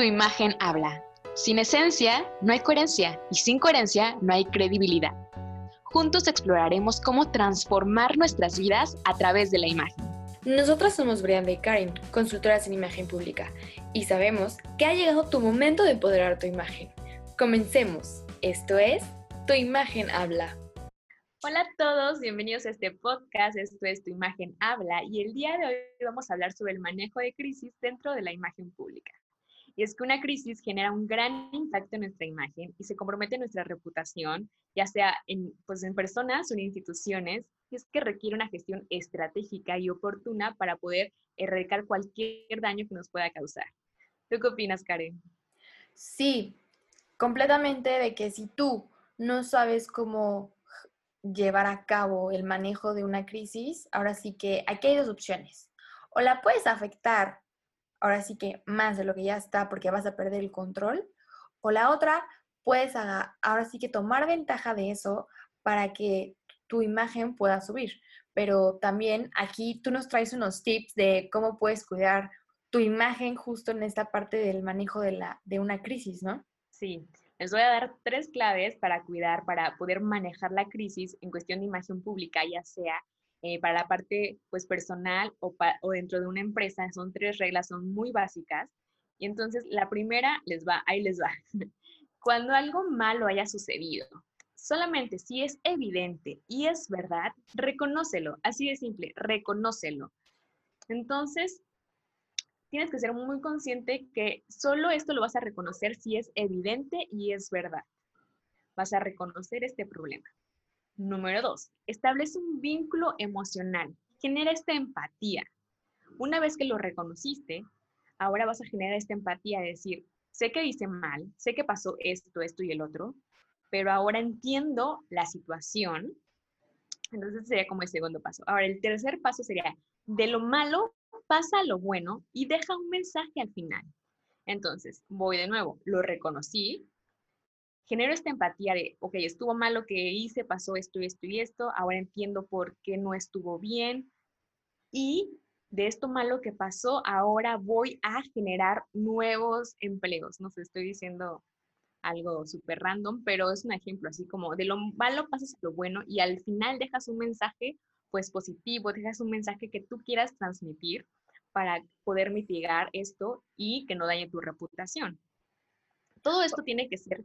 Tu imagen habla. Sin esencia no hay coherencia y sin coherencia no hay credibilidad. Juntos exploraremos cómo transformar nuestras vidas a través de la imagen. Nosotras somos Brianda y Karen, consultoras en imagen pública, y sabemos que ha llegado tu momento de empoderar tu imagen. Comencemos. Esto es Tu imagen habla. Hola a todos, bienvenidos a este podcast. Esto es Tu imagen habla y el día de hoy vamos a hablar sobre el manejo de crisis dentro de la imagen pública. Y es que una crisis genera un gran impacto en nuestra imagen y se compromete nuestra reputación, ya sea en, pues en personas o en instituciones, y es que requiere una gestión estratégica y oportuna para poder erradicar cualquier daño que nos pueda causar. ¿Tú qué opinas, Karen? Sí, completamente de que si tú no sabes cómo llevar a cabo el manejo de una crisis, ahora sí que aquí hay dos opciones. O la puedes afectar ahora sí que más de lo que ya está porque vas a perder el control. O la otra, puedes ahora sí que tomar ventaja de eso para que tu imagen pueda subir. Pero también aquí tú nos traes unos tips de cómo puedes cuidar tu imagen justo en esta parte del manejo de, la, de una crisis, ¿no? Sí, les voy a dar tres claves para cuidar, para poder manejar la crisis en cuestión de imagen pública, ya sea eh, para la parte pues personal o, o, dentro de una empresa, son tres reglas, son muy básicas. Y entonces la primera les va, ahí les va. Cuando algo malo haya sucedido, solamente si es evidente y es verdad, reconócelo, así de simple, reconócelo. Entonces, tienes que ser muy consciente que solo esto lo vas a reconocer si es evidente y es verdad. Vas a reconocer este problema. Número dos, establece un vínculo emocional. Genera esta empatía. Una vez que lo reconociste, ahora vas a generar esta empatía de decir, sé que hice mal, sé que pasó esto, esto y el otro, pero ahora entiendo la situación. Entonces sería como el segundo paso. Ahora, el tercer paso sería, de lo malo pasa a lo bueno y deja un mensaje al final. Entonces, voy de nuevo, lo reconocí, genero esta empatía de, ok, estuvo mal lo que hice, pasó esto y esto y esto, ahora entiendo por qué no estuvo bien. Y de esto malo que pasó, ahora voy a generar nuevos empleos. No sé, estoy diciendo algo súper random, pero es un ejemplo, así como de lo malo pasas a lo bueno y al final dejas un mensaje pues positivo, dejas un mensaje que tú quieras transmitir para poder mitigar esto y que no dañe tu reputación. Todo esto tiene que ser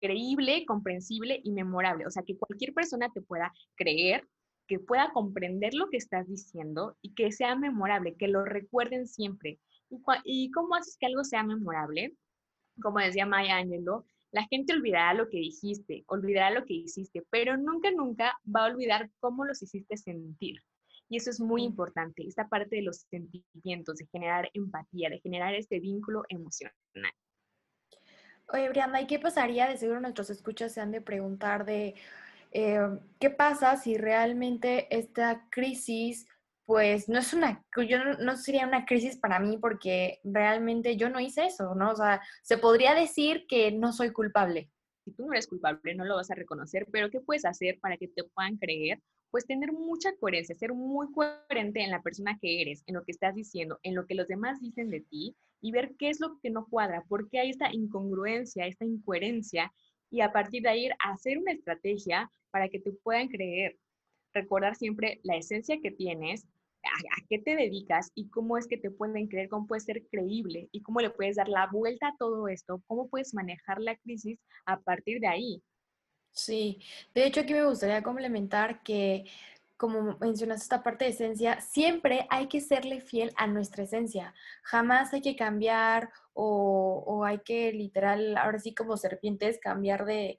creíble, comprensible y memorable. O sea, que cualquier persona te pueda creer, que pueda comprender lo que estás diciendo y que sea memorable, que lo recuerden siempre. ¿Y, cómo haces que algo sea memorable? Como decía Maya Angelou, la gente olvidará lo que dijiste, olvidará lo que hiciste, pero nunca, nunca va a olvidar cómo los hiciste sentir. Y eso es muy importante, esta parte de los sentimientos, de generar empatía, de generar este vínculo emocional. Oye, Brianda, ¿y qué pasaría? De seguro nuestros escuchas se han de preguntar de eh, qué pasa si realmente esta crisis, pues no es una, yo no, sería una crisis para mí porque realmente yo no hice eso, ¿no? O sea, se podría decir que no soy culpable. Si tú no eres culpable, no lo vas a reconocer, pero ¿qué puedes hacer para que te puedan creer pues tener mucha coherencia, ser muy coherente en la persona que eres, en lo que estás diciendo, en lo que los demás dicen de ti y ver qué es lo que no cuadra, por qué hay esta incongruencia, esta incoherencia y a partir de ahí hacer una estrategia para que te puedan creer. Recordar siempre la esencia que tienes, a, qué te dedicas y cómo es que te pueden creer, cómo puedes ser creíble y cómo le puedes dar la vuelta a todo esto, cómo puedes manejar la crisis a partir de ahí. Sí, de hecho aquí me gustaría complementar que, como mencionaste esta parte de esencia, siempre hay que serle fiel a nuestra esencia. Jamás hay que cambiar o, hay que literal, ahora sí como serpientes, cambiar de,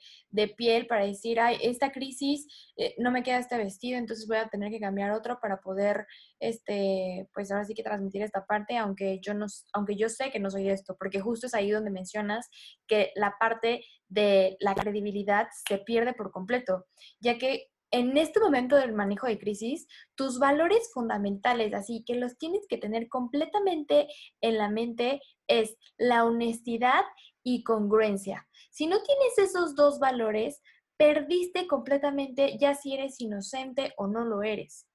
piel para decir, ay, esta crisis eh, no me queda este vestido, entonces voy a tener que cambiar otro para poder, este, pues ahora sí que transmitir esta parte, aunque yo, no, aunque yo sé que no soy esto, porque justo es ahí donde mencionas que la parte de la credibilidad se pierde por completo, ya que en este momento del manejo de crisis, tus valores fundamentales, así que los tienes que tener completamente en la mente, es la honestidad y congruencia. Si no tienes esos dos valores, perdiste completamente ya si eres inocente o no lo eres,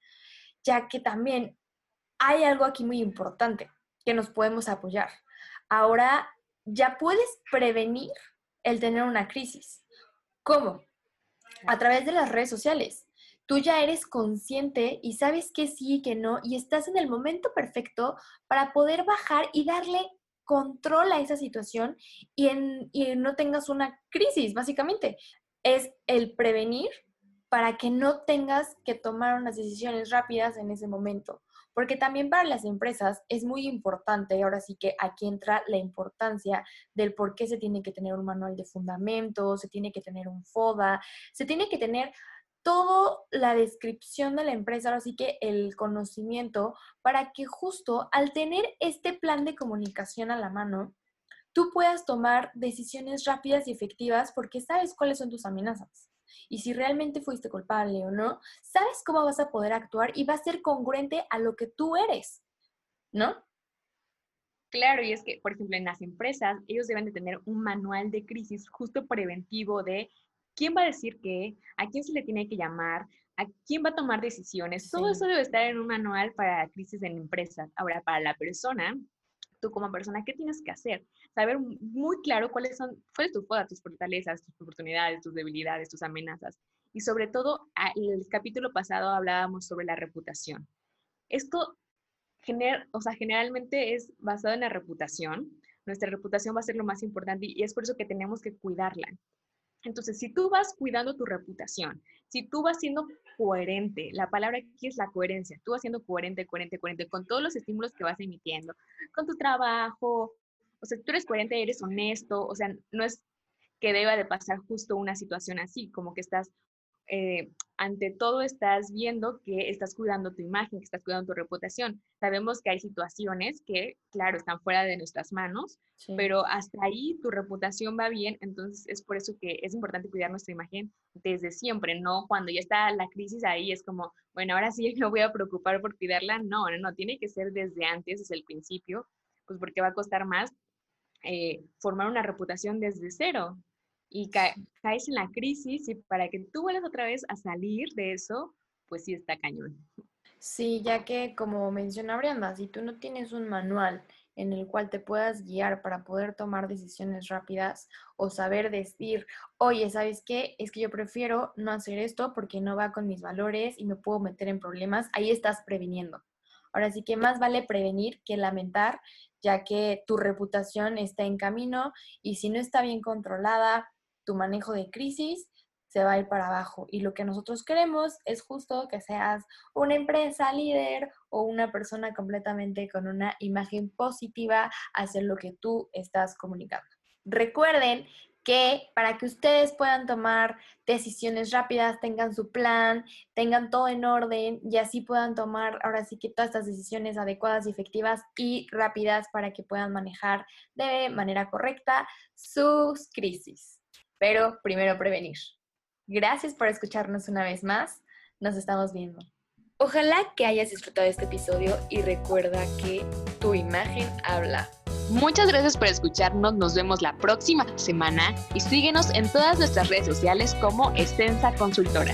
ya que también hay algo aquí muy importante que nos podemos apoyar. Ahora ya puedes prevenir el tener una crisis. ¿Cómo? A través de las redes sociales. Tú ya eres consciente y sabes que sí y que no y estás en el momento perfecto para poder bajar y darle control a esa situación y, en, y no tengas una crisis, básicamente. Es el prevenir para que no tengas que tomar unas decisiones rápidas en ese momento. Porque también para las empresas es muy importante, ahora sí que aquí entra la importancia del por qué se tiene que tener un manual de fundamentos, se tiene que tener un FODA, se tiene que tener toda la descripción de la empresa, ahora sí que el conocimiento, para que justo al tener este plan de comunicación a la mano, tú puedas tomar decisiones rápidas y efectivas porque sabes cuáles son tus amenazas y si realmente fuiste culpable o no, sabes cómo vas a poder actuar y va a ser congruente a lo que tú eres, ¿no? Claro, y es que, por ejemplo, en las empresas, ellos deben de tener un manual de crisis justo preventivo de quién va a decir qué, a quién se le tiene que llamar, a quién va a tomar decisiones. Todo eso debe estar en un manual para crisis en empresas. Ahora, para la persona, tú como persona, ¿qué tienes que hacer? Saber muy claro cuáles son, cuál es tu tus fortalezas, tus oportunidades, tus debilidades, tus amenazas. Y sobre todo, en el capítulo pasado hablábamos sobre la reputación. Esto gener, o sea, generalmente es basado en la reputación. Nuestra reputación va a ser lo más importante y es por eso que tenemos que cuidarla. Entonces, si tú vas cuidando tu reputación, si tú vas siendo coherente, la palabra aquí es la coherencia, tú vas siendo coherente, coherente, coherente con todos los estímulos que vas emitiendo, con tu trabajo, o sea, tú eres coherente, eres honesto, o sea, no es que deba de pasar justo una situación así, como que estás eh, ante todo estás viendo que estás cuidando tu imagen, que estás cuidando tu reputación. Sabemos que hay situaciones que, claro, están fuera de nuestras manos, pero hasta ahí tu reputación va bien, entonces es por eso que es importante cuidar nuestra imagen desde siempre, no cuando ya está la crisis ahí es como, bueno, ahora sí me voy a preocupar por cuidarla. No, no, no, tiene que ser desde antes, desde el principio, pues porque va a costar más eh, formar una reputación desde cero y caes en la crisis y para que tú vuelvas otra vez a salir de eso, pues sí está cañón. Sí, ya que como menciona Brianda, si tú no tienes un manual en el cual te puedas guiar para poder tomar decisiones rápidas o saber decir, oye, ¿sabes qué? Es que yo prefiero no hacer esto porque no va con mis valores y me puedo meter en problemas, ahí estás previniendo. Ahora sí que más vale prevenir que lamentar, ya que tu reputación está en camino y si no está bien controlada, tu manejo de crisis se va a ir para abajo. Y lo que nosotros queremos es justo que seas una empresa líder o una persona completamente con una imagen positiva hacia lo que tú estás comunicando. Recuerden que para que ustedes puedan tomar decisiones rápidas, tengan su plan, tengan todo en orden y así puedan tomar ahora sí que todas estas decisiones adecuadas efectivas y rápidas para que puedan manejar de manera correcta sus crisis pero primero prevenir. Gracias por escucharnos una vez más. Nos estamos viendo. Ojalá que hayas disfrutado de este episodio y recuerda que tu imagen habla. Muchas gracias por escucharnos, nos vemos la próxima semana y síguenos en todas nuestras redes sociales como Extensa Consultora.